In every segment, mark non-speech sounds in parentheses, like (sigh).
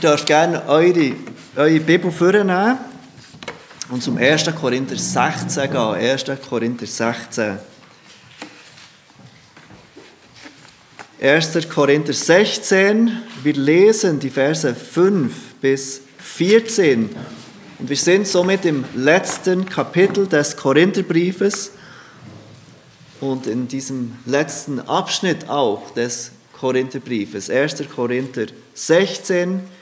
Ihr dürft gerne eure, eure Bibel vornehmen und zum 1. Korinther 16 gehen. 1. Korinther 16. 1. Korinther 16, wir lesen die Verse 5 bis 14 und wir sind somit im letzten Kapitel des Korintherbriefes und in diesem letzten Abschnitt auch des Korintherbriefes. 1. Korinther 16,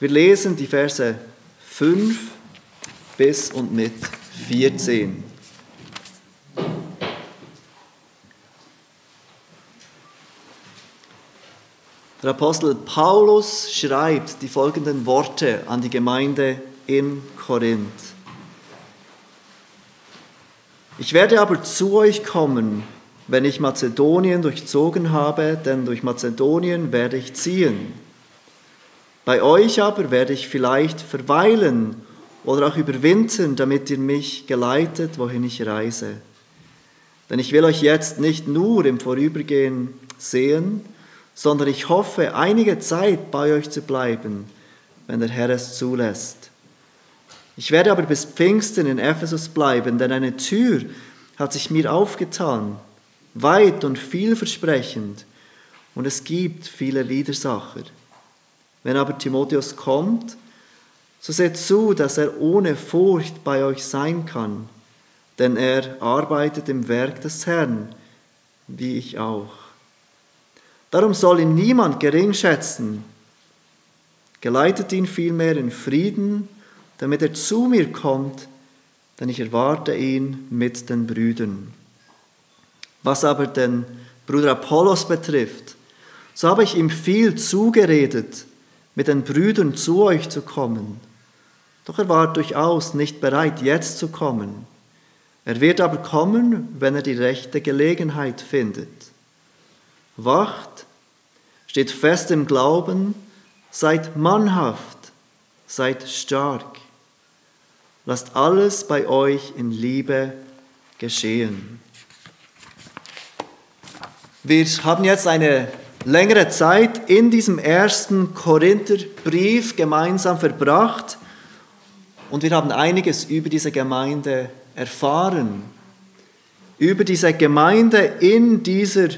wir lesen die Verse 5 bis und mit 14. Der Apostel Paulus schreibt die folgenden Worte an die Gemeinde in Korinth. Ich werde aber zu euch kommen, wenn ich Mazedonien durchzogen habe, denn durch Mazedonien werde ich ziehen. Bei euch aber werde ich vielleicht verweilen oder auch überwintern, damit ihr mich geleitet, wohin ich reise. Denn ich will euch jetzt nicht nur im Vorübergehen sehen, sondern ich hoffe, einige Zeit bei euch zu bleiben, wenn der Herr es zulässt. Ich werde aber bis Pfingsten in Ephesus bleiben, denn eine Tür hat sich mir aufgetan, weit und vielversprechend, und es gibt viele Widersacher. Wenn aber Timotheus kommt, so seht zu, dass er ohne Furcht bei euch sein kann, denn er arbeitet im Werk des Herrn, wie ich auch. Darum soll ihn niemand gering schätzen. Geleitet ihn vielmehr in Frieden, damit er zu mir kommt, denn ich erwarte ihn mit den Brüdern. Was aber den Bruder Apollos betrifft, so habe ich ihm viel zugeredet, mit den Brüdern zu euch zu kommen. Doch er war durchaus nicht bereit, jetzt zu kommen. Er wird aber kommen, wenn er die rechte Gelegenheit findet. Wacht, steht fest im Glauben, seid mannhaft, seid stark. Lasst alles bei euch in Liebe geschehen. Wir haben jetzt eine längere Zeit in diesem ersten Korintherbrief gemeinsam verbracht und wir haben einiges über diese Gemeinde erfahren. Über diese Gemeinde in dieser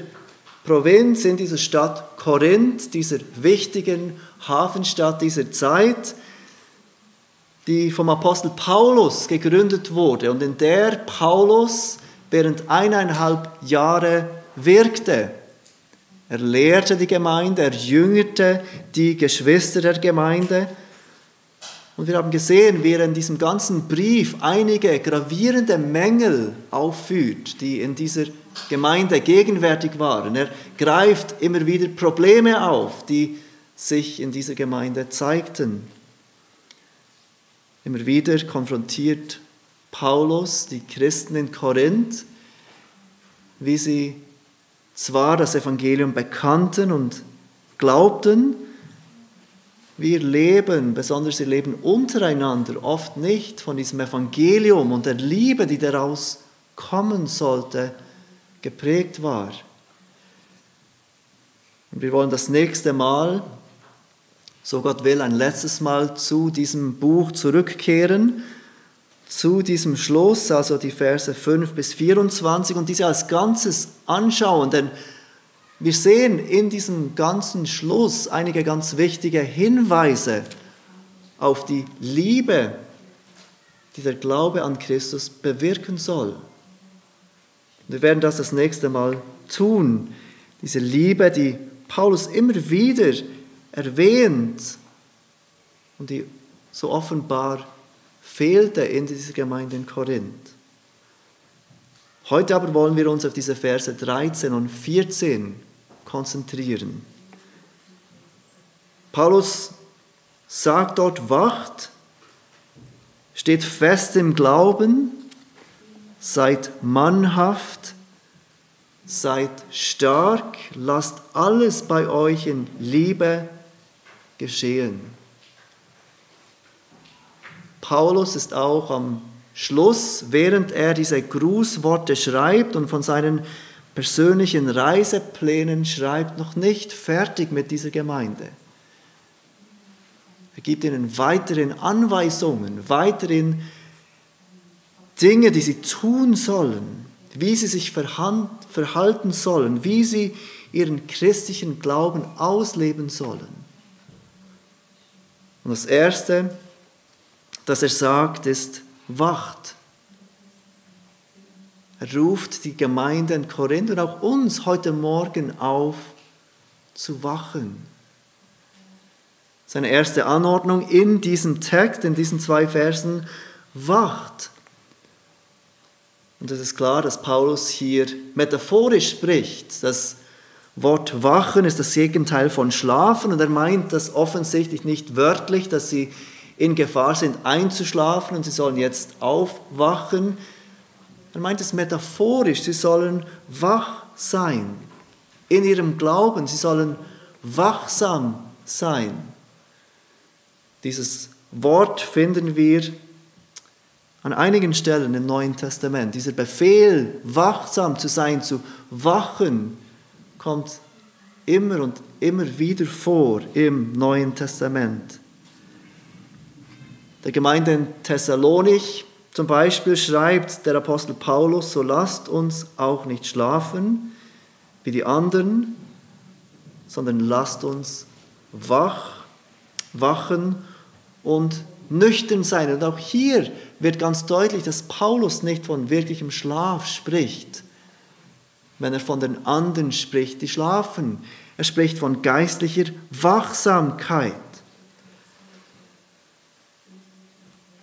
Provinz, in dieser Stadt Korinth, dieser wichtigen Hafenstadt dieser Zeit, die vom Apostel Paulus gegründet wurde und in der Paulus während eineinhalb Jahre wirkte. Er lehrte die Gemeinde, er jüngerte die Geschwister der Gemeinde. Und wir haben gesehen, wie er in diesem ganzen Brief einige gravierende Mängel aufführt, die in dieser Gemeinde gegenwärtig waren. Er greift immer wieder Probleme auf, die sich in dieser Gemeinde zeigten. Immer wieder konfrontiert Paulus die Christen in Korinth, wie sie zwar das Evangelium bekannten und glaubten, wir leben, besonders ihr Leben untereinander, oft nicht von diesem Evangelium und der Liebe, die daraus kommen sollte, geprägt war. Und wir wollen das nächste Mal, so Gott will, ein letztes Mal zu diesem Buch zurückkehren, zu diesem Schluss, also die Verse 5 bis 24 und diese als Ganzes anschauen, denn wir sehen in diesem ganzen Schluss einige ganz wichtige Hinweise auf die Liebe, die der Glaube an Christus bewirken soll. Wir werden das das nächste Mal tun. Diese Liebe, die Paulus immer wieder erwähnt und die so offenbar fehlte in dieser Gemeinde in Korinth. Heute aber wollen wir uns auf diese Verse 13 und 14 konzentrieren. Paulus sagt dort, wacht, steht fest im Glauben, seid mannhaft, seid stark, lasst alles bei euch in Liebe geschehen. Paulus ist auch am Schluss, während er diese Grußworte schreibt und von seinen persönlichen Reiseplänen schreibt, noch nicht fertig mit dieser Gemeinde. Er gibt ihnen weiterhin Anweisungen, weiterhin Dinge, die sie tun sollen, wie sie sich verhalten sollen, wie sie ihren christlichen Glauben ausleben sollen. Und das Erste, das er sagt, ist, wacht. Er ruft die Gemeinde in Korinth und auch uns heute Morgen auf, zu wachen. Seine erste Anordnung in diesem Text, in diesen zwei Versen, wacht. Und es ist klar, dass Paulus hier metaphorisch spricht. Das Wort wachen ist das Gegenteil von schlafen und er meint das offensichtlich nicht wörtlich, dass sie in Gefahr sind einzuschlafen und sie sollen jetzt aufwachen. Er meint es metaphorisch, sie sollen wach sein in ihrem Glauben, sie sollen wachsam sein. Dieses Wort finden wir an einigen Stellen im Neuen Testament. Dieser Befehl, wachsam zu sein, zu wachen, kommt immer und immer wieder vor im Neuen Testament. Der Gemeinde in Thessalonich zum Beispiel schreibt der Apostel Paulus, so lasst uns auch nicht schlafen wie die anderen, sondern lasst uns wach, wachen und nüchtern sein. Und auch hier wird ganz deutlich, dass Paulus nicht von wirklichem Schlaf spricht, wenn er von den anderen spricht, die schlafen. Er spricht von geistlicher Wachsamkeit.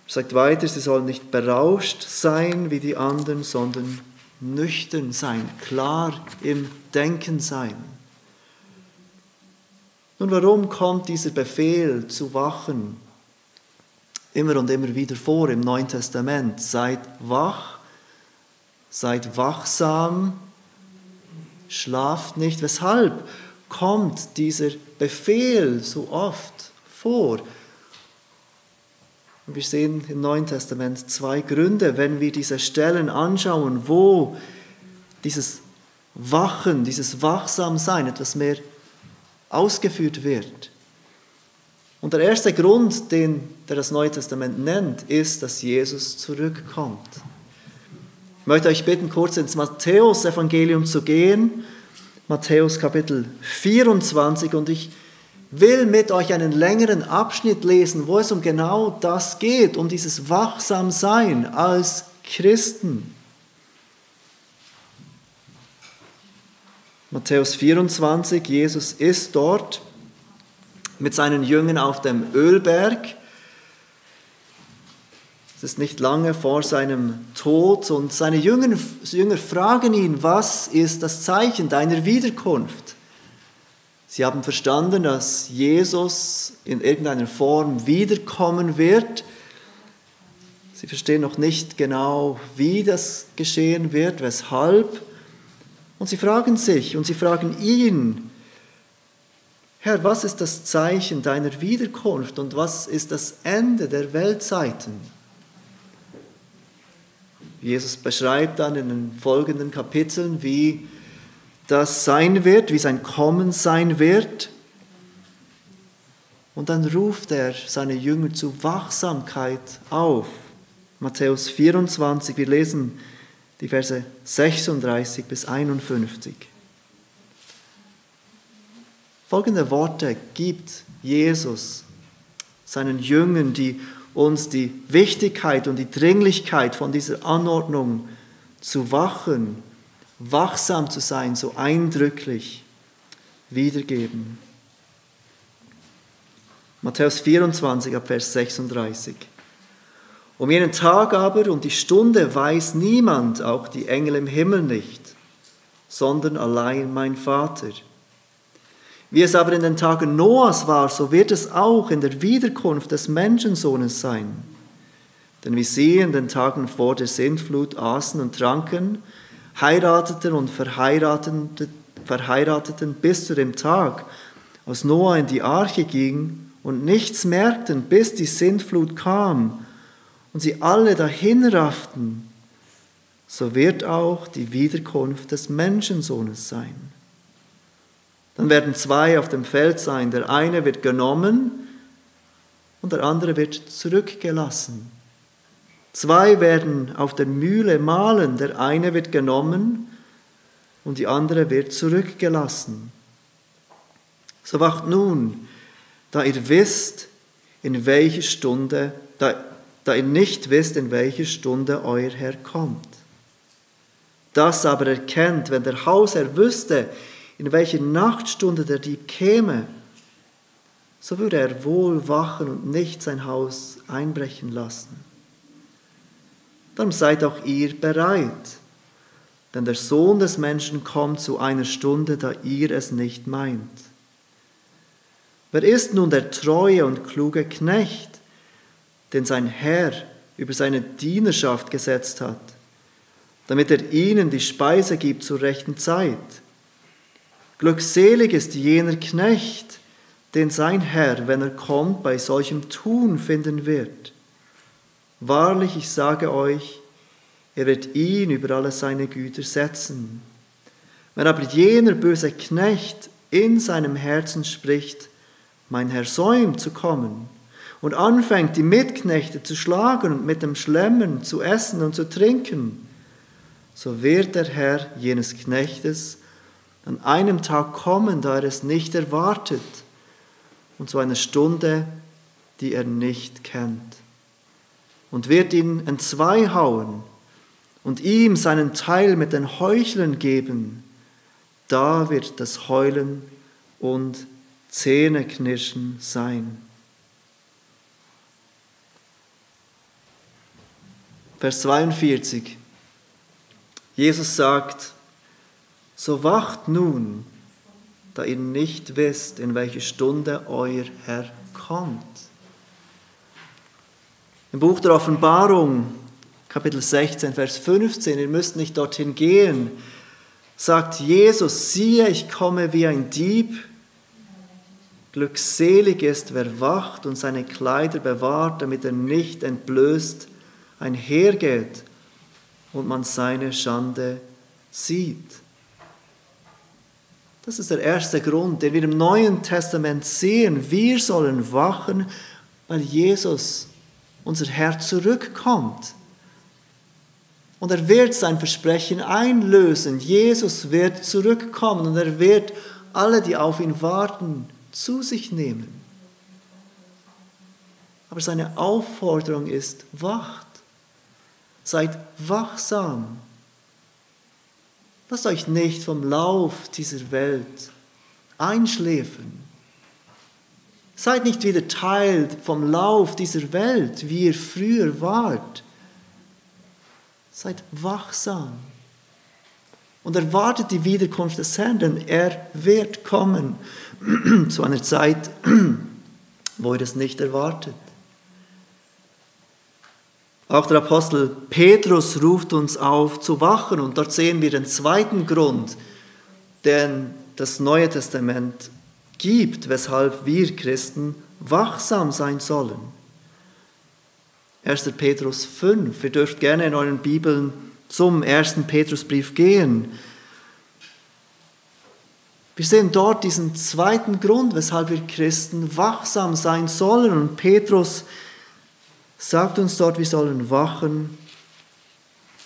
Er sagt weiter, sie sollen nicht berauscht sein wie die anderen, sondern nüchtern sein, klar im Denken sein. Nun, warum kommt dieser Befehl zu wachen immer und immer wieder vor im Neuen Testament? Seid wach, seid wachsam, schlaft nicht. Weshalb kommt dieser Befehl so oft vor? Wir sehen im Neuen Testament zwei Gründe, wenn wir diese Stellen anschauen, wo dieses Wachen, dieses Wachsamsein etwas mehr ausgeführt wird. Und der erste Grund, den der das Neue Testament nennt, ist, dass Jesus zurückkommt. Ich möchte euch bitten, kurz ins Matthäus-Evangelium zu gehen. Matthäus Kapitel 24 und ich will mit euch einen längeren Abschnitt lesen, wo es um genau das geht, um dieses Wachsamsein als Christen. Matthäus 24, Jesus ist dort mit seinen Jüngern auf dem Ölberg. Es ist nicht lange vor seinem Tod und seine Jünger, Jünger fragen ihn, was ist das Zeichen deiner Wiederkunft? Sie haben verstanden, dass Jesus in irgendeiner Form wiederkommen wird. Sie verstehen noch nicht genau, wie das geschehen wird, weshalb. Und sie fragen sich und sie fragen ihn, Herr, was ist das Zeichen deiner Wiederkunft und was ist das Ende der Weltzeiten? Jesus beschreibt dann in den folgenden Kapiteln, wie das sein wird, wie sein Kommen sein wird. Und dann ruft er seine Jünger zu Wachsamkeit auf. Matthäus 24, wir lesen die Verse 36 bis 51. Folgende Worte gibt Jesus seinen Jüngern, die uns die Wichtigkeit und die Dringlichkeit von dieser Anordnung zu wachen, wachsam zu sein, so eindrücklich wiedergeben. Matthäus 24 ab Vers 36. Um jenen Tag aber und die Stunde weiß niemand, auch die Engel im Himmel nicht, sondern allein mein Vater. Wie es aber in den Tagen Noahs war, so wird es auch in der Wiederkunft des Menschensohnes sein. Denn wie sie in den Tagen vor der Sintflut aßen und tranken, heirateten und verheirateten, verheirateten bis zu dem Tag, als Noah in die Arche ging und nichts merkten, bis die Sintflut kam und sie alle dahinrafften, so wird auch die Wiederkunft des Menschensohnes sein. Dann werden zwei auf dem Feld sein. Der eine wird genommen und der andere wird zurückgelassen. Zwei werden auf der Mühle mahlen, der eine wird genommen und die andere wird zurückgelassen. So wacht nun, da ihr wisst, in welche Stunde, da, da ihr nicht wisst, in welche Stunde euer Herr kommt. Das aber erkennt, wenn der Hausherr wüsste, in welche Nachtstunde der Dieb käme, so würde er wohl wachen und nicht sein Haus einbrechen lassen. Darum seid auch ihr bereit, denn der Sohn des Menschen kommt zu einer Stunde, da ihr es nicht meint. Wer ist nun der treue und kluge Knecht, den sein Herr über seine Dienerschaft gesetzt hat, damit er ihnen die Speise gibt zur rechten Zeit? Glückselig ist jener Knecht, den sein Herr, wenn er kommt, bei solchem Tun finden wird. Wahrlich, ich sage euch, er wird ihn über alle seine Güter setzen. Wenn aber jener böse Knecht in seinem Herzen spricht, mein Herr säumt zu kommen und anfängt, die Mitknechte zu schlagen und mit dem Schlemmen zu essen und zu trinken, so wird der Herr jenes Knechtes an einem Tag kommen, da er es nicht erwartet, und zu einer Stunde, die er nicht kennt, und wird ihn entzweihauen und ihm seinen Teil mit den Heuchlern geben, da wird das Heulen und Zähneknirschen sein. Vers 42. Jesus sagt, so wacht nun, da ihr nicht wisst, in welche Stunde euer Herr kommt. Im Buch der Offenbarung, Kapitel 16, Vers 15, ihr müsst nicht dorthin gehen, sagt Jesus, siehe, ich komme wie ein Dieb. Glückselig ist, wer wacht und seine Kleider bewahrt, damit er nicht entblößt einhergeht und man seine Schande sieht. Das ist der erste Grund, den wir im Neuen Testament sehen. Wir sollen wachen, weil Jesus, unser Herr, zurückkommt. Und er wird sein Versprechen einlösen. Jesus wird zurückkommen und er wird alle, die auf ihn warten, zu sich nehmen. Aber seine Aufforderung ist, wacht, seid wachsam. Lasst euch nicht vom Lauf dieser Welt einschläfern. Seid nicht wieder Teil vom Lauf dieser Welt, wie ihr früher wart. Seid wachsam und erwartet die Wiederkunft des Herrn, denn er wird kommen (clears throat) zu einer Zeit, (clears throat) wo ihr es nicht erwartet. Auch der Apostel Petrus ruft uns auf zu wachen und dort sehen wir den zweiten Grund, den das Neue Testament gibt, weshalb wir Christen wachsam sein sollen. 1. Petrus 5. Ihr dürft gerne in euren Bibeln zum 1. Petrusbrief gehen. Wir sehen dort diesen zweiten Grund, weshalb wir Christen wachsam sein sollen. Und Petrus sagt uns dort, wir sollen wachen,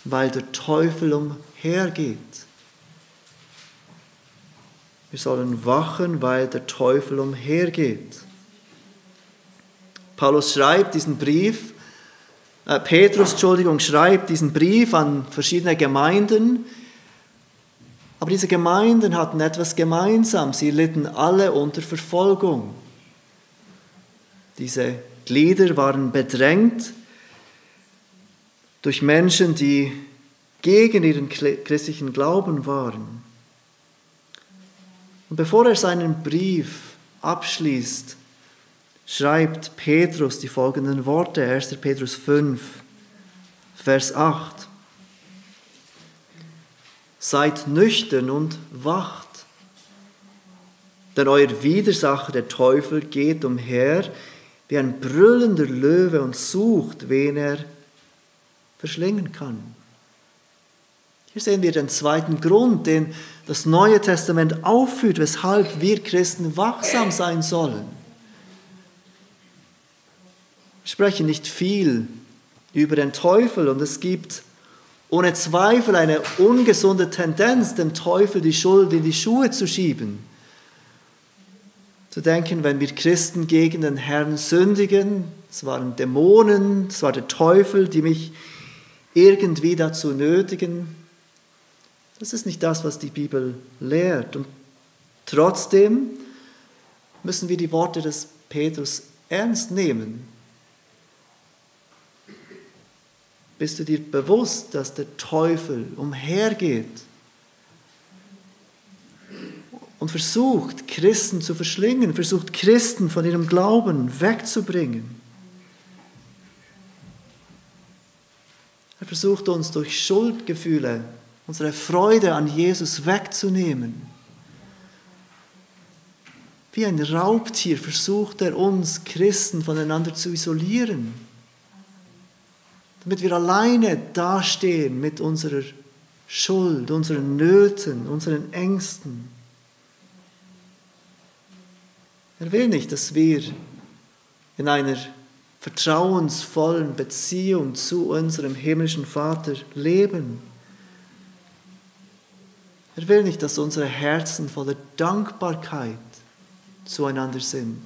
weil der Teufel umhergeht. Wir sollen wachen, weil der Teufel umhergeht. Paulus schreibt diesen Brief, äh, Petrus, Entschuldigung, schreibt diesen Brief an verschiedene Gemeinden, aber diese Gemeinden hatten etwas gemeinsam. Sie litten alle unter Verfolgung. Diese Glieder waren bedrängt durch Menschen, die gegen ihren christlichen Glauben waren. Und bevor er seinen Brief abschließt, schreibt Petrus die folgenden Worte, 1. Petrus 5, Vers 8. Seid nüchtern und wacht, denn euer Widersacher, der Teufel, geht umher wie ein brüllender Löwe und sucht, wen er verschlingen kann. Hier sehen wir den zweiten Grund, den das Neue Testament aufführt, weshalb wir Christen wachsam sein sollen. Ich spreche nicht viel über den Teufel und es gibt ohne Zweifel eine ungesunde Tendenz, dem Teufel die Schuld in die Schuhe zu schieben. Zu denken, wenn wir Christen gegen den Herrn sündigen, es waren Dämonen, es war der Teufel, die mich irgendwie dazu nötigen. Das ist nicht das, was die Bibel lehrt. Und trotzdem müssen wir die Worte des Petrus ernst nehmen. Bist du dir bewusst, dass der Teufel umhergeht und versucht, Christen zu verschlingen, versucht, Christen von ihrem Glauben wegzubringen? Er versucht uns durch Schuldgefühle unsere Freude an Jesus wegzunehmen. Wie ein Raubtier versucht er uns Christen voneinander zu isolieren, damit wir alleine dastehen mit unserer Schuld, unseren Nöten, unseren Ängsten. Er will nicht, dass wir in einer vertrauensvollen Beziehung zu unserem himmlischen Vater leben. Er will nicht, dass unsere Herzen voller Dankbarkeit zueinander sind,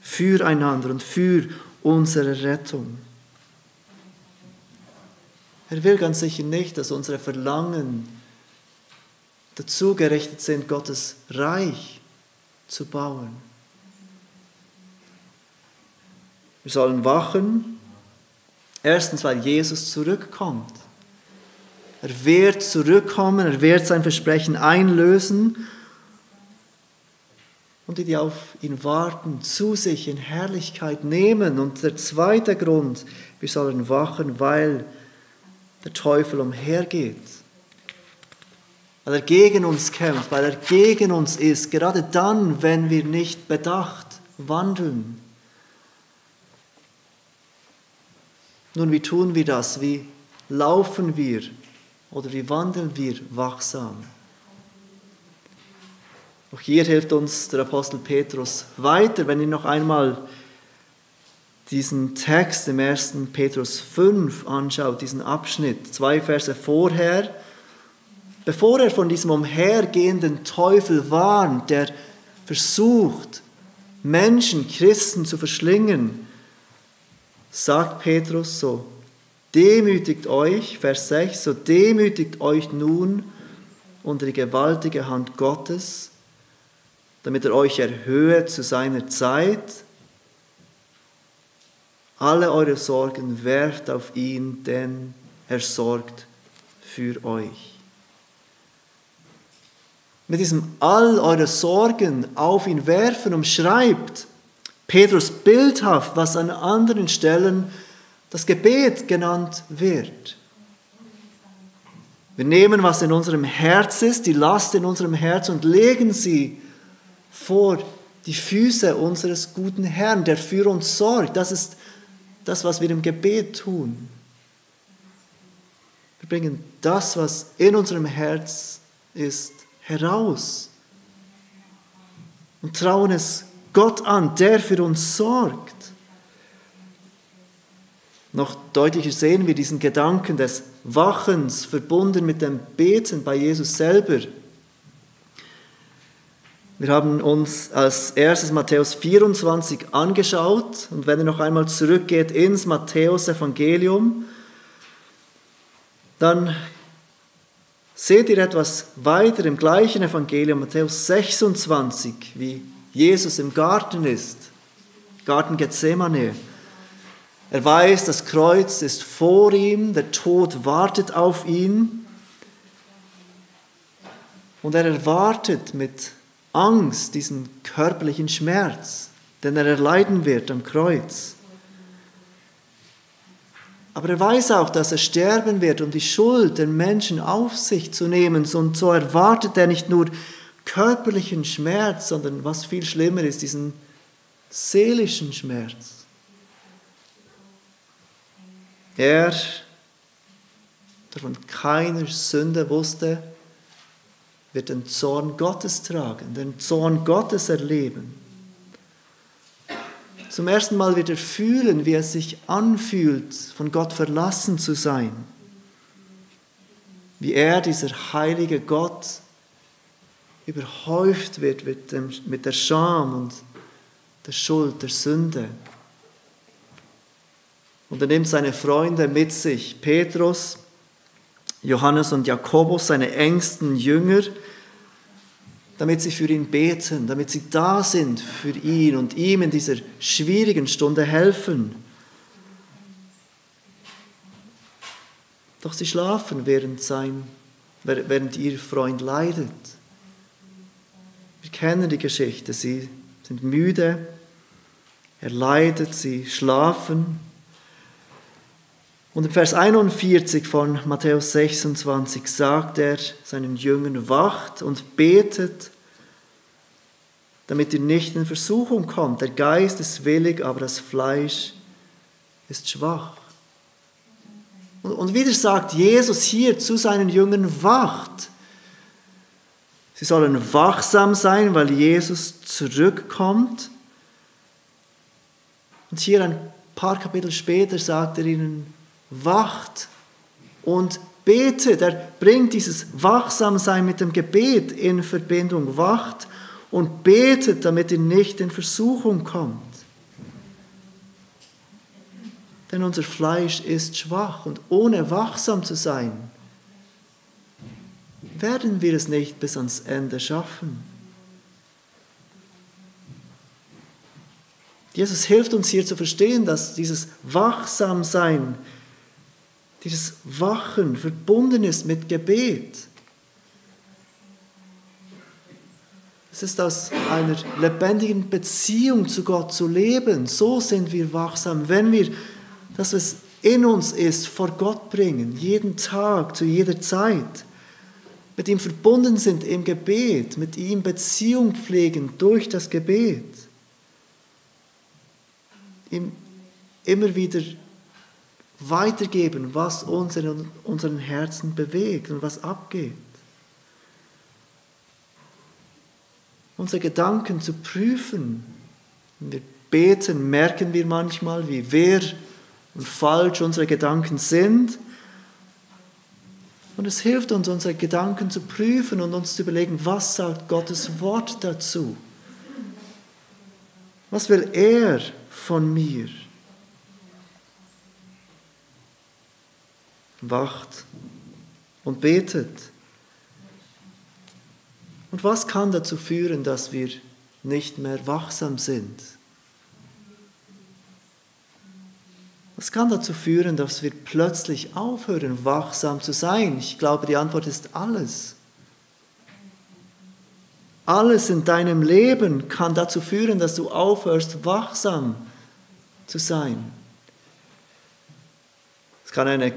füreinander und für unsere Rettung. Er will ganz sicher nicht, dass unsere Verlangen dazu gerichtet sind, Gottes Reich zu bauen. Wir sollen wachen. Erstens, weil Jesus zurückkommt. Er wird zurückkommen, er wird sein Versprechen einlösen und die, die auf ihn warten, zu sich in Herrlichkeit nehmen. Und der zweite Grund, wir sollen wachen, weil der Teufel umhergeht. Weil er gegen uns kämpft, weil er gegen uns ist, gerade dann, wenn wir nicht bedacht wandeln. Nun, wie tun wir das? Wie laufen wir oder wie wandeln wir wachsam? Auch hier hilft uns der Apostel Petrus weiter, wenn ihr noch einmal diesen Text im 1. Petrus 5 anschaut, diesen Abschnitt, zwei Verse vorher, bevor er von diesem umhergehenden Teufel warnt, der versucht, Menschen, Christen zu verschlingen, sagt Petrus so, demütigt euch, Vers 6, so demütigt euch nun unter die gewaltige Hand Gottes, damit er euch erhöhe zu seiner Zeit. Alle eure Sorgen werft auf ihn, denn er sorgt für euch. Mit diesem all eure Sorgen auf ihn werfen umschreibt Petrus bildhaft, was an anderen Stellen das Gebet genannt wird. Wir nehmen, was in unserem Herz ist, die Last in unserem Herz und legen sie vor die Füße unseres guten Herrn, der für uns sorgt. Das ist das, was wir im Gebet tun. Wir bringen das, was in unserem Herz ist, heraus und trauen es Gott an, der für uns sorgt. Noch deutlicher sehen wir diesen Gedanken des Wachens verbunden mit dem Beten bei Jesus selber. Wir haben uns als erstes Matthäus 24 angeschaut und wenn ihr noch einmal zurückgeht ins Matthäus-Evangelium, dann seht ihr etwas weiter im gleichen Evangelium, Matthäus 26, wie Jesus im Garten ist, Garten Gethsemane. Er weiß, das Kreuz ist vor ihm, der Tod wartet auf ihn und er erwartet mit Angst diesen körperlichen Schmerz, den er erleiden wird am Kreuz. Aber er weiß auch, dass er sterben wird, um die Schuld der Menschen auf sich zu nehmen. Und so erwartet er nicht nur körperlichen Schmerz, sondern was viel schlimmer ist, diesen seelischen Schmerz. Er, der von keiner Sünde wusste, wird den Zorn Gottes tragen, den Zorn Gottes erleben. zum ersten Mal wieder fühlen, wie es sich anfühlt, von Gott verlassen zu sein. Wie er, dieser heilige Gott, überhäuft wird mit, dem, mit der Scham und der Schuld, der Sünde. Und er nimmt seine Freunde mit sich, Petrus, Johannes und Jakobus, seine engsten Jünger, damit sie für ihn beten, damit sie da sind für ihn und ihm in dieser schwierigen Stunde helfen. Doch sie schlafen, während, sein, während ihr Freund leidet. Wir kennen die Geschichte, sie sind müde, er leidet, sie schlafen. Und im Vers 41 von Matthäus 26 sagt er seinen Jüngern, wacht und betet, damit ihr nicht in Versuchung kommt. Der Geist ist willig, aber das Fleisch ist schwach. Und wieder sagt Jesus hier zu seinen Jüngern, wacht. Sie sollen wachsam sein, weil Jesus zurückkommt. Und hier ein paar Kapitel später sagt er ihnen, wacht und betet. Er bringt dieses Wachsamsein mit dem Gebet in Verbindung. Wacht und betet, damit ihr nicht in Versuchung kommt. Denn unser Fleisch ist schwach und ohne wachsam zu sein, werden wir es nicht bis ans Ende schaffen. Jesus hilft uns hier zu verstehen, dass dieses Wachsamsein dieses Wachen verbunden ist mit Gebet. Es ist aus einer lebendigen Beziehung zu Gott zu leben. So sind wir wachsam, wenn wir das, was in uns ist, vor Gott bringen, jeden Tag, zu jeder Zeit. Mit ihm verbunden sind im Gebet, mit ihm Beziehung pflegen durch das Gebet. Ihm immer wieder weitergeben, was uns in unseren Herzen bewegt und was abgeht. Unsere Gedanken zu prüfen. Wenn wir beten, merken wir manchmal, wie wehr und falsch unsere Gedanken sind. Und es hilft uns, unsere Gedanken zu prüfen und uns zu überlegen, was sagt Gottes Wort dazu? Was will er von mir? Wacht und betet. Und was kann dazu führen, dass wir nicht mehr wachsam sind? Was kann dazu führen, dass wir plötzlich aufhören, wachsam zu sein? Ich glaube, die Antwort ist alles. Alles in deinem Leben kann dazu führen, dass du aufhörst, wachsam zu sein. Es kann eine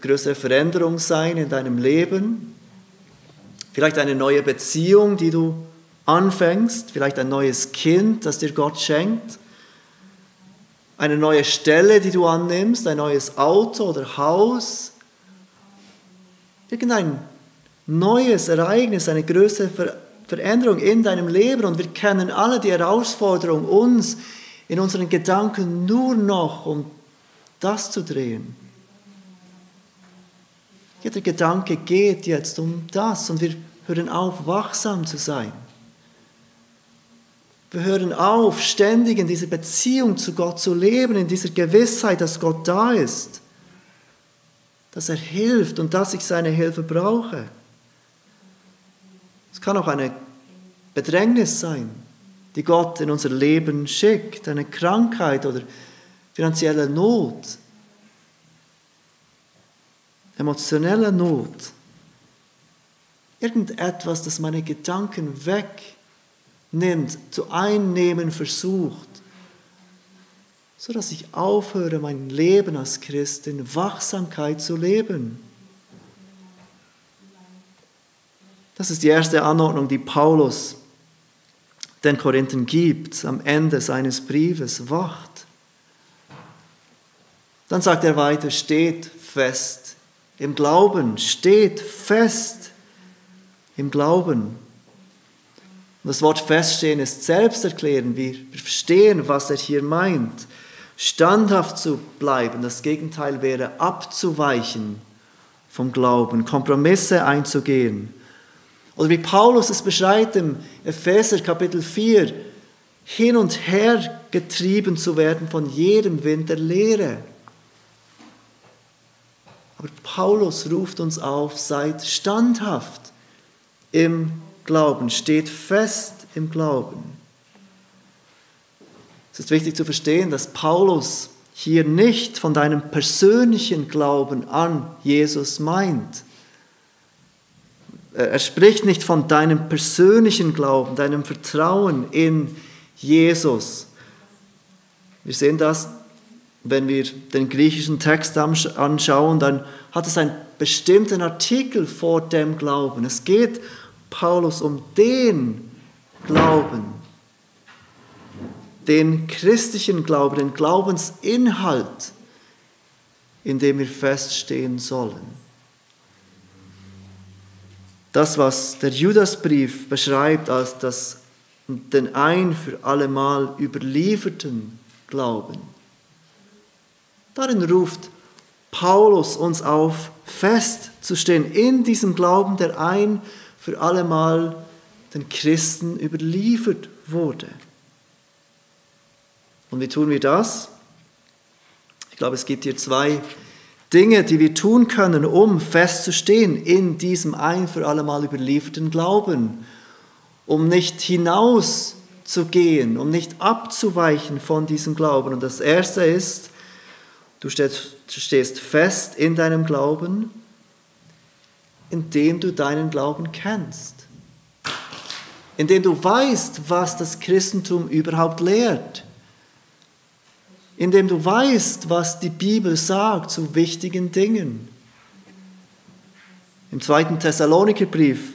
größere Veränderung sein in deinem Leben. Vielleicht eine neue Beziehung, die du anfängst. Vielleicht ein neues Kind, das dir Gott schenkt. Eine neue Stelle, die du annimmst. Ein neues Auto oder Haus. Irgendein neues Ereignis, eine größere Veränderung in deinem Leben. Und wir kennen alle die Herausforderung, uns in unseren Gedanken nur noch um das zu drehen. Jeder Gedanke geht jetzt um das und wir hören auf, wachsam zu sein. Wir hören auf, ständig in dieser Beziehung zu Gott zu leben, in dieser Gewissheit, dass Gott da ist, dass er hilft und dass ich seine Hilfe brauche. Es kann auch eine Bedrängnis sein, die Gott in unser Leben schickt, eine Krankheit oder finanzielle Not, emotionelle Not, irgendetwas, das meine Gedanken wegnimmt, zu einnehmen versucht, so dass ich aufhöre, mein Leben als Christ in Wachsamkeit zu leben. Das ist die erste Anordnung, die Paulus den Korinthern gibt am Ende seines Briefes. Wacht. Dann sagt er weiter, steht fest im Glauben, steht fest im Glauben. Und das Wort feststehen ist selbst erklären. Wir verstehen, was er hier meint. Standhaft zu bleiben, das Gegenteil wäre abzuweichen vom Glauben, Kompromisse einzugehen. Oder wie Paulus es beschreibt im Epheser Kapitel 4, hin und her getrieben zu werden von jedem Wind der Lehre. Aber Paulus ruft uns auf, seid standhaft im Glauben, steht fest im Glauben. Es ist wichtig zu verstehen, dass Paulus hier nicht von deinem persönlichen Glauben an Jesus meint. Er spricht nicht von deinem persönlichen Glauben, deinem Vertrauen in Jesus. Wir sehen das, wenn wir den griechischen Text anschauen, dann hat es einen bestimmten Artikel vor dem Glauben. Es geht Paulus um den Glauben, den christlichen Glauben, den Glaubensinhalt, in dem wir feststehen sollen. Das, was der Judasbrief beschreibt als das, den ein für allemal überlieferten Glauben. Darin ruft Paulus uns auf, festzustehen in diesem Glauben, der ein für allemal den Christen überliefert wurde. Und wie tun wir das? Ich glaube, es gibt hier zwei Dinge, die wir tun können, um festzustehen in diesem ein für allemal überlieferten Glauben, um nicht hinaus zu gehen, um nicht abzuweichen von diesem Glauben. Und das Erste ist, du stehst fest in deinem Glauben, indem du deinen Glauben kennst, indem du weißt, was das Christentum überhaupt lehrt indem du weißt, was die Bibel sagt zu wichtigen Dingen. Im zweiten Thessalonikerbrief,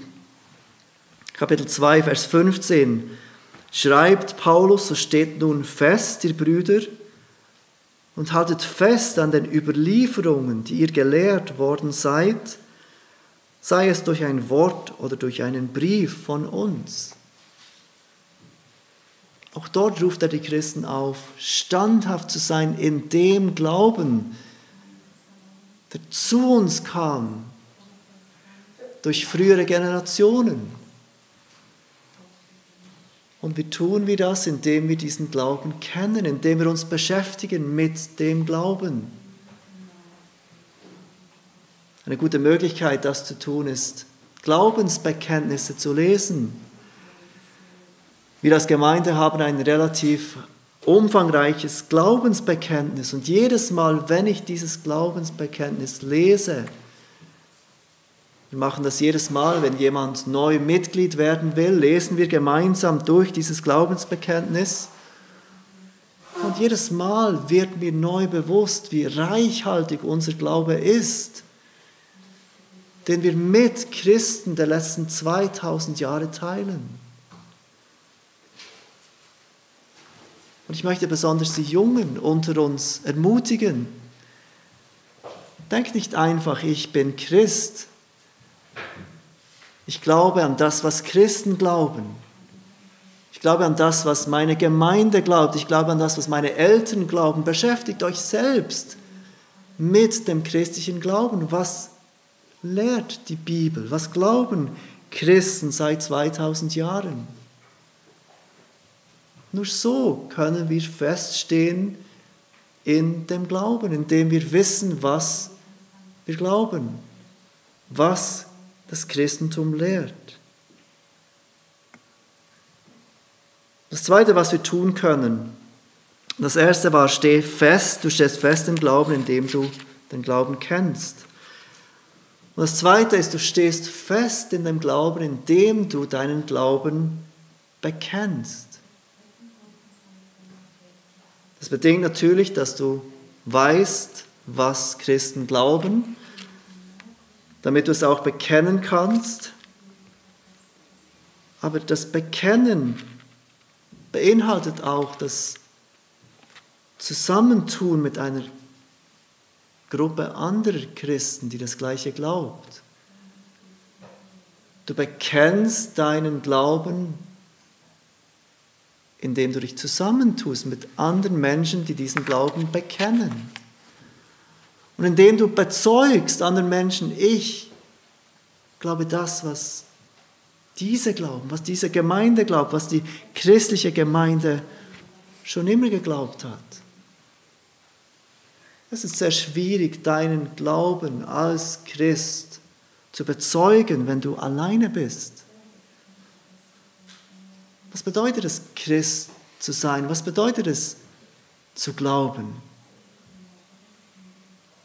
Kapitel 2, Vers 15, schreibt Paulus, so steht nun fest, ihr Brüder, und haltet fest an den Überlieferungen, die ihr gelehrt worden seid, sei es durch ein Wort oder durch einen Brief von uns. Auch dort ruft er die Christen auf, standhaft zu sein in dem Glauben, der zu uns kam durch frühere Generationen. Und wie tun wir das? Indem wir diesen Glauben kennen, indem wir uns beschäftigen mit dem Glauben. Eine gute Möglichkeit, das zu tun, ist, Glaubensbekenntnisse zu lesen wir als Gemeinde haben ein relativ umfangreiches Glaubensbekenntnis und jedes Mal, wenn ich dieses Glaubensbekenntnis lese, wir machen das jedes Mal, wenn jemand neu Mitglied werden will, lesen wir gemeinsam durch dieses Glaubensbekenntnis. Und jedes Mal wird mir neu bewusst, wie reichhaltig unser Glaube ist, den wir mit Christen der letzten 2000 Jahre teilen. Und ich möchte besonders die Jungen unter uns ermutigen. Denk nicht einfach, ich bin Christ. Ich glaube an das, was Christen glauben. Ich glaube an das, was meine Gemeinde glaubt. Ich glaube an das, was meine Eltern glauben. Beschäftigt euch selbst mit dem christlichen Glauben. Was lehrt die Bibel? Was glauben Christen seit 2000 Jahren? Nur so können wir feststehen in dem Glauben, indem wir wissen, was wir glauben, was das Christentum lehrt. Das Zweite, was wir tun können, das Erste war, steh fest, du stehst fest im Glauben, indem du den Glauben kennst. Und das Zweite ist, du stehst fest in dem Glauben, indem du deinen Glauben bekennst. Das bedingt natürlich, dass du weißt, was Christen glauben, damit du es auch bekennen kannst. Aber das Bekennen beinhaltet auch das Zusammentun mit einer Gruppe anderer Christen, die das gleiche glaubt. Du bekennst deinen Glauben indem du dich zusammentust mit anderen Menschen, die diesen Glauben bekennen. Und indem du bezeugst anderen Menschen, ich glaube das, was diese glauben, was diese Gemeinde glaubt, was die christliche Gemeinde schon immer geglaubt hat. Es ist sehr schwierig, deinen Glauben als Christ zu bezeugen, wenn du alleine bist. Was bedeutet es, Christ zu sein? Was bedeutet es, zu glauben?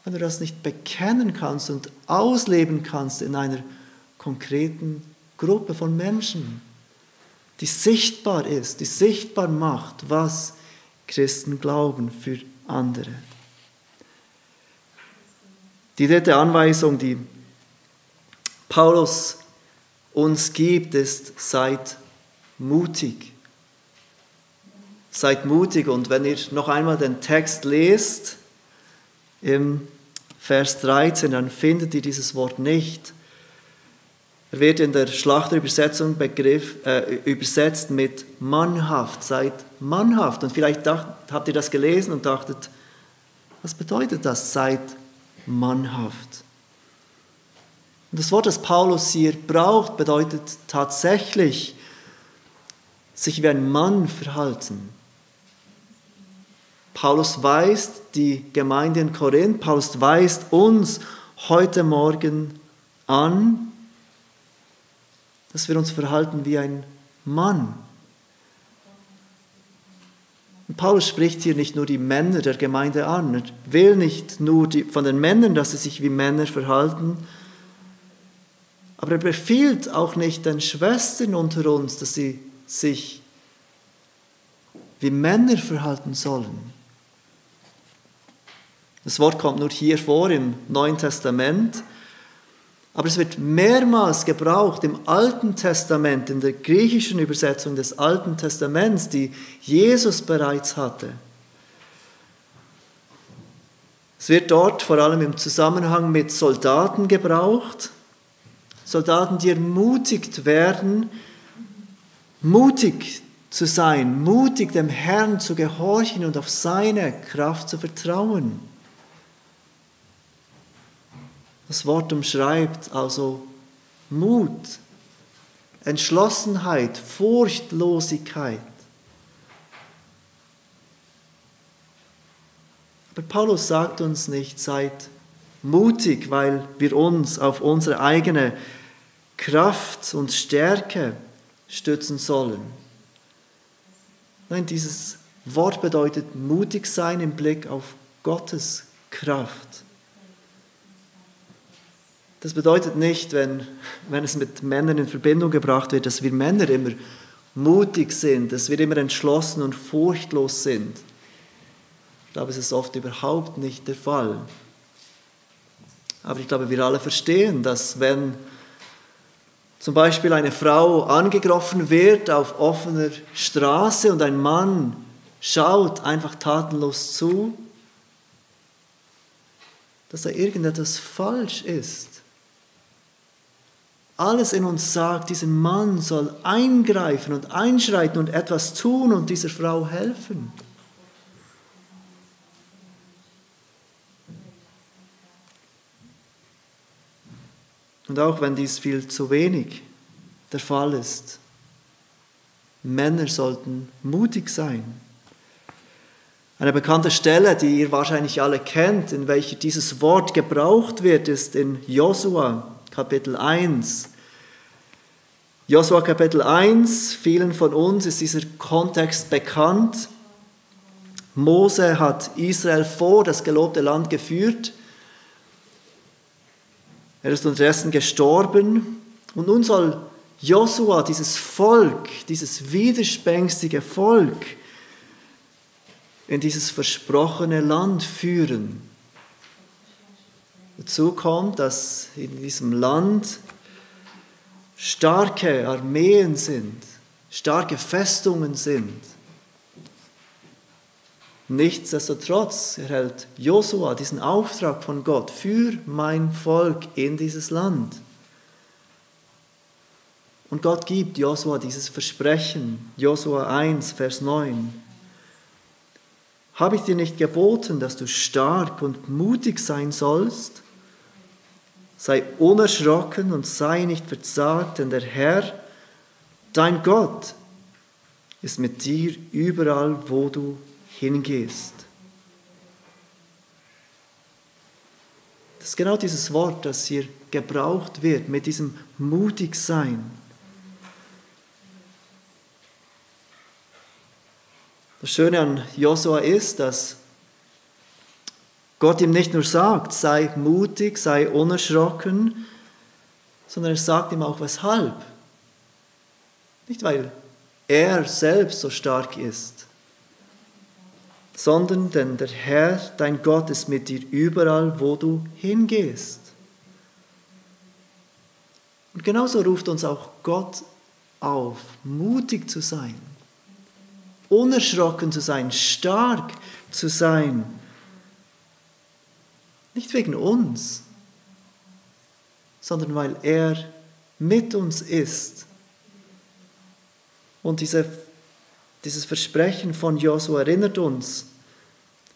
Wenn du das nicht bekennen kannst und ausleben kannst in einer konkreten Gruppe von Menschen, die sichtbar ist, die sichtbar macht, was Christen glauben für andere. Die dritte Anweisung, die Paulus uns gibt, ist, seid mutig. Seid mutig und wenn ihr noch einmal den Text lest, im Vers 13, dann findet ihr dieses Wort nicht. Er wird in der Schlachterübersetzung Begriff, äh, übersetzt mit mannhaft, seid mannhaft. Und vielleicht dacht, habt ihr das gelesen und dachtet, was bedeutet das, seid mannhaft? Und das Wort, das Paulus hier braucht, bedeutet tatsächlich, sich wie ein Mann verhalten. Paulus weist die Gemeinde in Korinth, Paulus weist uns heute Morgen an, dass wir uns verhalten wie ein Mann. Und Paulus spricht hier nicht nur die Männer der Gemeinde an, er will nicht nur die, von den Männern, dass sie sich wie Männer verhalten, aber er befiehlt auch nicht den Schwestern unter uns, dass sie sich wie Männer verhalten sollen. Das Wort kommt nur hier vor im Neuen Testament. Aber es wird mehrmals gebraucht im Alten Testament, in der griechischen Übersetzung des Alten Testaments, die Jesus bereits hatte. Es wird dort vor allem im Zusammenhang mit Soldaten gebraucht. Soldaten, die ermutigt werden, mutig zu sein, mutig dem Herrn zu gehorchen und auf seine Kraft zu vertrauen. Das Wort umschreibt also Mut, Entschlossenheit, Furchtlosigkeit. Aber Paulus sagt uns nicht, seid mutig, weil wir uns auf unsere eigene Kraft und Stärke stützen sollen. Nein, dieses Wort bedeutet mutig sein im Blick auf Gottes Kraft. Das bedeutet nicht, wenn, wenn es mit Männern in Verbindung gebracht wird, dass wir Männer immer mutig sind, dass wir immer entschlossen und furchtlos sind. Ich glaube, es ist oft überhaupt nicht der Fall. Aber ich glaube, wir alle verstehen, dass wenn zum Beispiel eine Frau angegriffen wird auf offener Straße und ein Mann schaut einfach tatenlos zu, dass da irgendetwas falsch ist alles in uns sagt, dieser Mann soll eingreifen und einschreiten und etwas tun und dieser Frau helfen. Und auch wenn dies viel zu wenig der Fall ist, Männer sollten mutig sein. Eine bekannte Stelle, die ihr wahrscheinlich alle kennt, in welcher dieses Wort gebraucht wird, ist in Josua Kapitel 1. Josua Kapitel 1, vielen von uns ist dieser Kontext bekannt. Mose hat Israel vor das gelobte Land geführt. Er ist unterdessen gestorben und nun soll Josua dieses Volk, dieses widerspänstige Volk in dieses versprochene Land führen. Dazu kommt, dass in diesem Land starke Armeen sind, starke Festungen sind. Nichtsdestotrotz erhält Josua diesen Auftrag von Gott für mein Volk in dieses Land. Und Gott gibt Josua dieses Versprechen, Josua 1, Vers 9. Habe ich dir nicht geboten, dass du stark und mutig sein sollst? Sei unerschrocken und sei nicht verzagt, denn der Herr, dein Gott, ist mit dir überall, wo du hingehst. Das ist genau dieses Wort, das hier gebraucht wird mit diesem mutig sein. Das Schöne an Josua ist, dass Gott ihm nicht nur sagt, sei mutig, sei unerschrocken, sondern er sagt ihm auch weshalb. Nicht weil er selbst so stark ist, sondern denn der Herr, dein Gott, ist mit dir überall, wo du hingehst. Und genauso ruft uns auch Gott auf, mutig zu sein, unerschrocken zu sein, stark zu sein. Nicht wegen uns, sondern weil er mit uns ist. Und diese, dieses Versprechen von Josua erinnert uns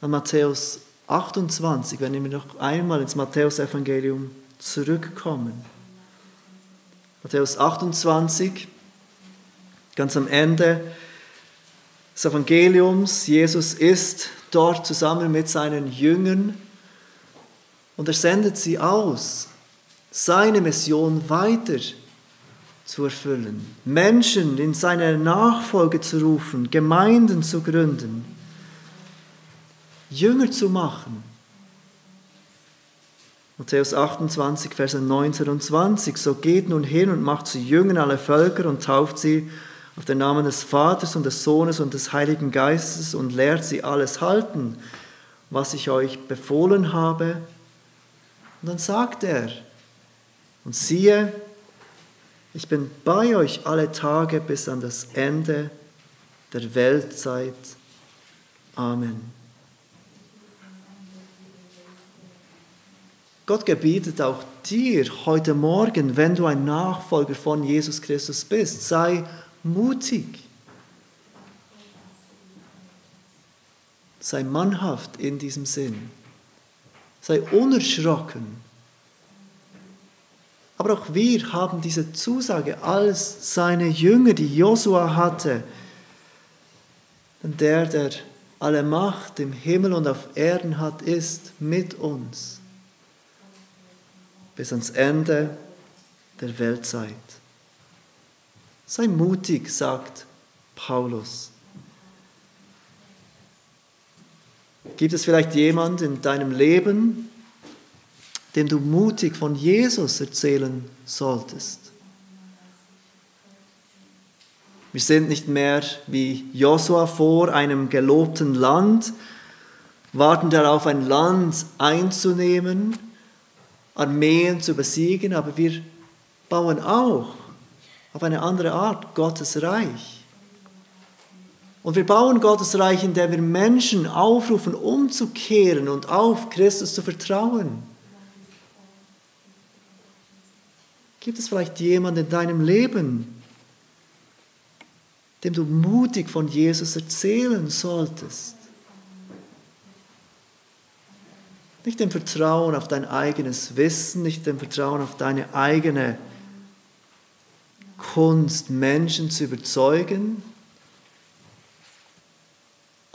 an Matthäus 28, wenn wir noch einmal ins Matthäusevangelium zurückkommen. Matthäus 28, ganz am Ende des Evangeliums. Jesus ist dort zusammen mit seinen Jüngern und er sendet sie aus, seine Mission weiter zu erfüllen, Menschen in seine Nachfolge zu rufen, Gemeinden zu gründen. Jünger zu machen. Matthäus 28, Verse 19 und 20. So geht nun hin und macht zu Jüngern alle Völker und tauft sie auf den Namen des Vaters und des Sohnes und des Heiligen Geistes und lehrt sie alles halten, was ich euch befohlen habe. Und dann sagt er, und siehe, ich bin bei euch alle Tage bis an das Ende der Weltzeit. Amen. Gott gebietet auch dir heute Morgen, wenn du ein Nachfolger von Jesus Christus bist, sei mutig. Sei mannhaft in diesem Sinn. Sei unerschrocken. Aber auch wir haben diese Zusage als seine Jünger, die Josua hatte. Denn der, der alle Macht im Himmel und auf Erden hat, ist mit uns bis ans Ende der Weltzeit. Sei mutig, sagt Paulus. Gibt es vielleicht jemand in deinem Leben, dem du mutig von Jesus erzählen solltest? Wir sind nicht mehr wie Josua vor einem gelobten Land, warten darauf, ein Land einzunehmen, Armeen zu besiegen, aber wir bauen auch auf eine andere Art Gottes Reich. Und wir bauen Gottes Reich, indem wir Menschen aufrufen, umzukehren und auf Christus zu vertrauen. Gibt es vielleicht jemanden in deinem Leben, dem du mutig von Jesus erzählen solltest? Nicht im Vertrauen auf dein eigenes Wissen, nicht im Vertrauen auf deine eigene Kunst, Menschen zu überzeugen,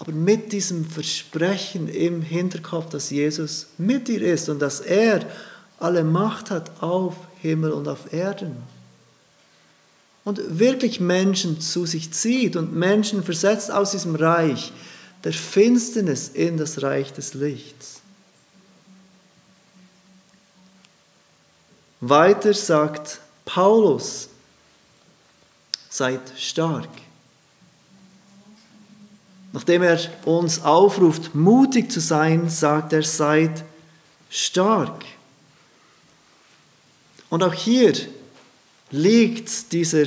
aber mit diesem Versprechen im Hinterkopf, dass Jesus mit dir ist und dass er alle Macht hat auf Himmel und auf Erden. Und wirklich Menschen zu sich zieht und Menschen versetzt aus diesem Reich der Finsternis in das Reich des Lichts. Weiter sagt Paulus, seid stark. Nachdem er uns aufruft, mutig zu sein, sagt er, seid stark. Und auch hier liegt dieser,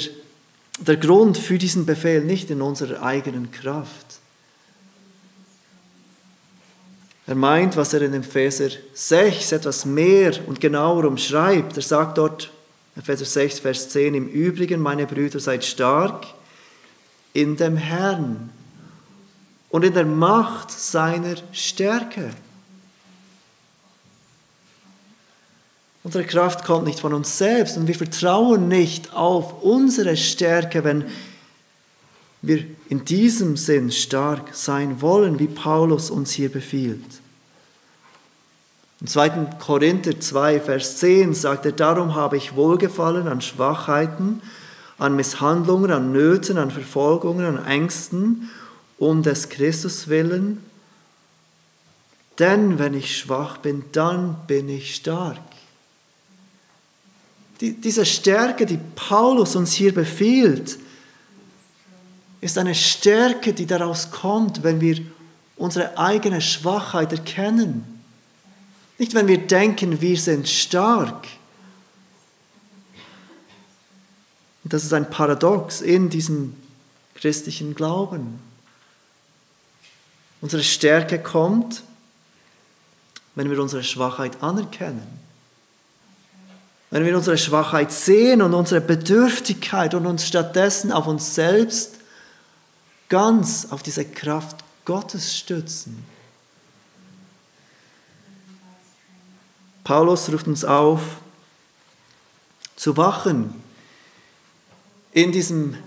der Grund für diesen Befehl nicht in unserer eigenen Kraft. Er meint, was er in Epheser 6 etwas mehr und genauer umschreibt. Er sagt dort Epheser 6, Vers 10, im Übrigen, meine Brüder, seid stark in dem Herrn und in der Macht seiner Stärke. Unsere Kraft kommt nicht von uns selbst und wir vertrauen nicht auf unsere Stärke, wenn wir in diesem Sinn stark sein wollen, wie Paulus uns hier befiehlt. Im 2. Korinther 2, Vers 10 sagt er, darum habe ich Wohlgefallen an Schwachheiten, an Misshandlungen, an Nöten, an Verfolgungen, an Ängsten, um des Christus willen. Denn wenn ich schwach bin, dann bin ich stark. Die, diese Stärke, die Paulus uns hier befiehlt, ist eine Stärke, die daraus kommt, wenn wir unsere eigene Schwachheit erkennen. Nicht, wenn wir denken, wir sind stark. Das ist ein Paradox in diesem christlichen Glauben. Unsere Stärke kommt, wenn wir unsere Schwachheit anerkennen. Wenn wir unsere Schwachheit sehen und unsere Bedürftigkeit und uns stattdessen auf uns selbst ganz auf diese Kraft Gottes stützen. Paulus ruft uns auf, zu wachen in diesem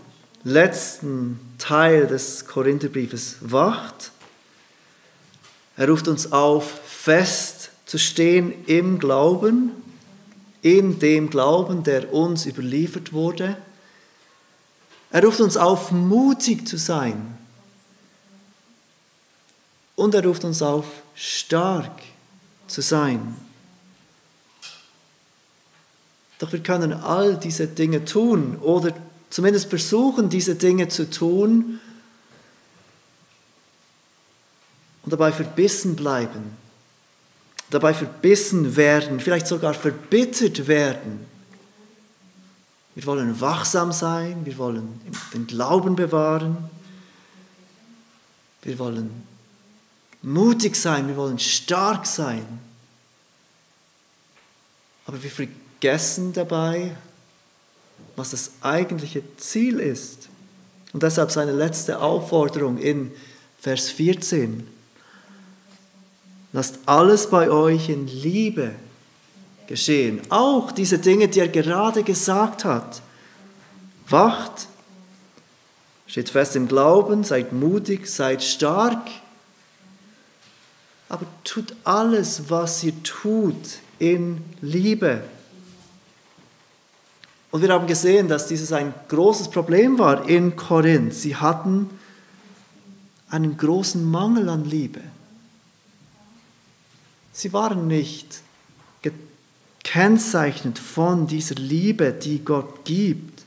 letzten Teil des Korintherbriefes. Wacht. Er ruft uns auf, fest zu stehen im Glauben in dem Glauben, der uns überliefert wurde. Er ruft uns auf, mutig zu sein. Und er ruft uns auf, stark zu sein. Doch wir können all diese Dinge tun oder zumindest versuchen, diese Dinge zu tun und dabei verbissen bleiben dabei verbissen werden, vielleicht sogar verbittert werden. Wir wollen wachsam sein, wir wollen den Glauben bewahren, wir wollen mutig sein, wir wollen stark sein. Aber wir vergessen dabei, was das eigentliche Ziel ist. Und deshalb seine letzte Aufforderung in Vers 14. Lasst alles bei euch in Liebe geschehen. Auch diese Dinge, die er gerade gesagt hat. Wacht, steht fest im Glauben, seid mutig, seid stark. Aber tut alles, was ihr tut, in Liebe. Und wir haben gesehen, dass dieses ein großes Problem war in Korinth. Sie hatten einen großen Mangel an Liebe. Sie waren nicht gekennzeichnet von dieser Liebe, die Gott gibt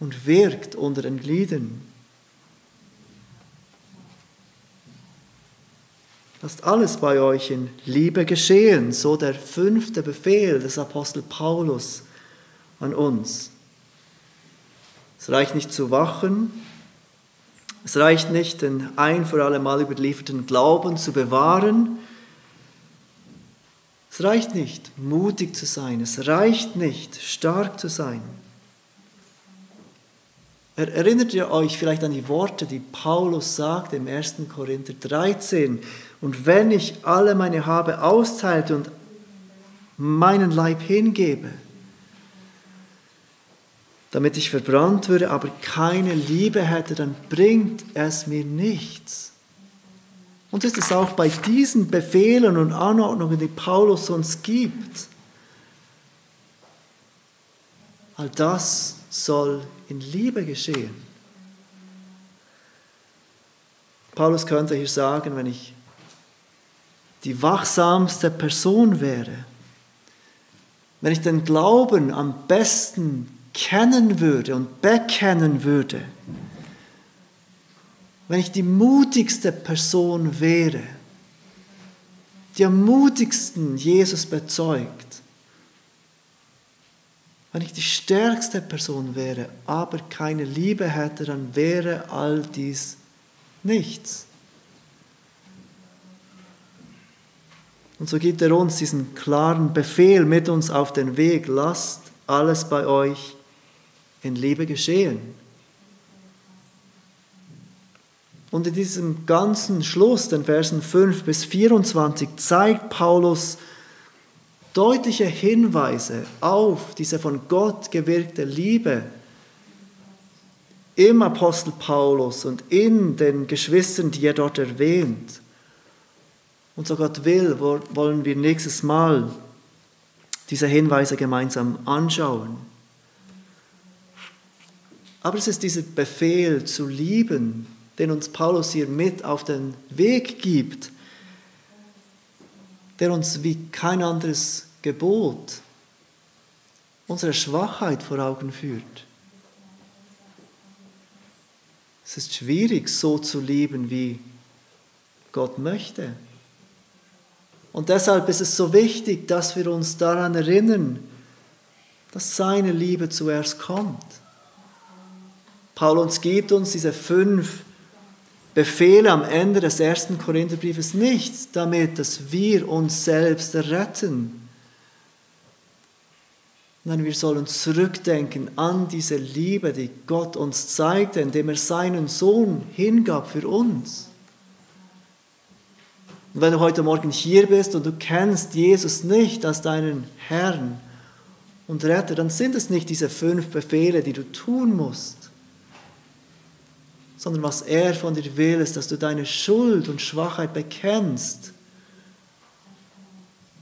und wirkt unter den Gliedern. Lasst alles bei euch in Liebe geschehen, so der fünfte Befehl des Apostel Paulus an uns. Es reicht nicht zu wachen, es reicht nicht, den ein für alle Mal überlieferten Glauben zu bewahren, es reicht nicht, mutig zu sein. Es reicht nicht, stark zu sein. Erinnert ihr euch vielleicht an die Worte, die Paulus sagt im 1. Korinther 13? Und wenn ich alle meine Habe austeilte und meinen Leib hingebe, damit ich verbrannt würde, aber keine Liebe hätte, dann bringt es mir nichts. Und ist es auch bei diesen Befehlen und Anordnungen, die Paulus uns gibt. All das soll in Liebe geschehen. Paulus könnte hier sagen, wenn ich die wachsamste Person wäre, wenn ich den Glauben am besten kennen würde und bekennen würde, wenn ich die mutigste Person wäre, die am mutigsten Jesus bezeugt, wenn ich die stärkste Person wäre, aber keine Liebe hätte, dann wäre all dies nichts. Und so gibt er uns diesen klaren Befehl mit uns auf den Weg, lasst alles bei euch in Liebe geschehen. Und in diesem ganzen Schluss, den Versen 5 bis 24, zeigt Paulus deutliche Hinweise auf diese von Gott gewirkte Liebe im Apostel Paulus und in den Geschwistern, die er dort erwähnt. Und so Gott will, wollen wir nächstes Mal diese Hinweise gemeinsam anschauen. Aber es ist dieser Befehl zu lieben, den uns Paulus hier mit auf den Weg gibt, der uns wie kein anderes Gebot unsere Schwachheit vor Augen führt. Es ist schwierig, so zu lieben, wie Gott möchte. Und deshalb ist es so wichtig, dass wir uns daran erinnern, dass seine Liebe zuerst kommt. Paulus gibt uns diese fünf Befehle am Ende des ersten Korintherbriefes nicht, damit dass wir uns selbst retten. Nein, wir sollen zurückdenken an diese Liebe, die Gott uns zeigte, indem er seinen Sohn hingab für uns. Und wenn du heute Morgen hier bist und du kennst Jesus nicht als deinen Herrn und Retter, dann sind es nicht diese fünf Befehle, die du tun musst, sondern was er von dir will, ist, dass du deine Schuld und Schwachheit bekennst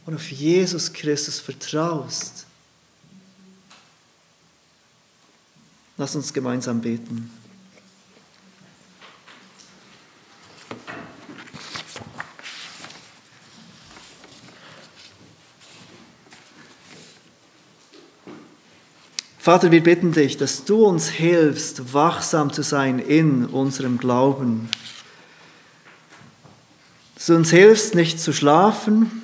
und auf Jesus Christus vertraust. Lass uns gemeinsam beten. Vater, wir bitten dich, dass du uns hilfst, wachsam zu sein in unserem Glauben. Dass du uns hilfst, nicht zu schlafen,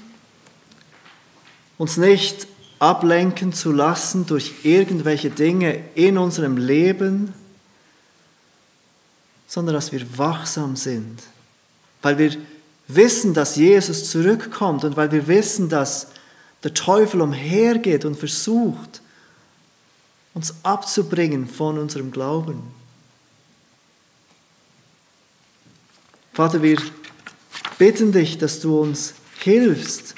uns nicht ablenken zu lassen durch irgendwelche Dinge in unserem Leben, sondern dass wir wachsam sind, weil wir wissen, dass Jesus zurückkommt und weil wir wissen, dass der Teufel umhergeht und versucht, uns abzubringen von unserem Glauben. Vater, wir bitten dich, dass du uns hilfst,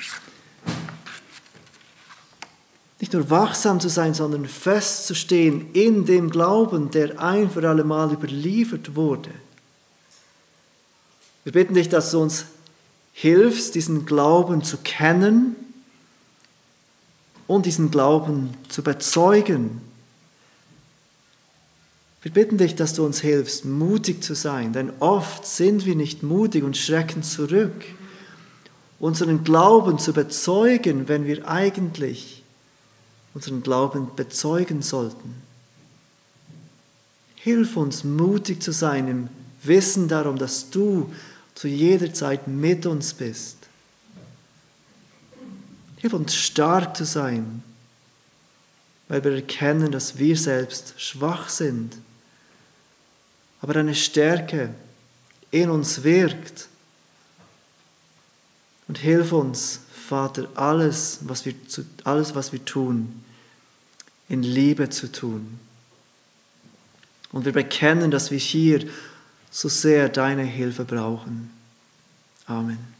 nicht nur wachsam zu sein, sondern festzustehen in dem Glauben, der ein für alle Mal überliefert wurde. Wir bitten dich, dass du uns hilfst, diesen Glauben zu kennen und diesen Glauben zu bezeugen wir bitten dich, dass du uns hilfst, mutig zu sein, denn oft sind wir nicht mutig und schrecken zurück, unseren Glauben zu bezeugen, wenn wir eigentlich unseren Glauben bezeugen sollten. Hilf uns, mutig zu sein im Wissen darum, dass du zu jeder Zeit mit uns bist. Hilf uns, stark zu sein, weil wir erkennen, dass wir selbst schwach sind aber eine Stärke in uns wirkt. Und hilf uns, Vater, alles, was wir, alles, was wir tun, in Liebe zu tun. Und wir bekennen, dass wir hier so sehr deine Hilfe brauchen. Amen.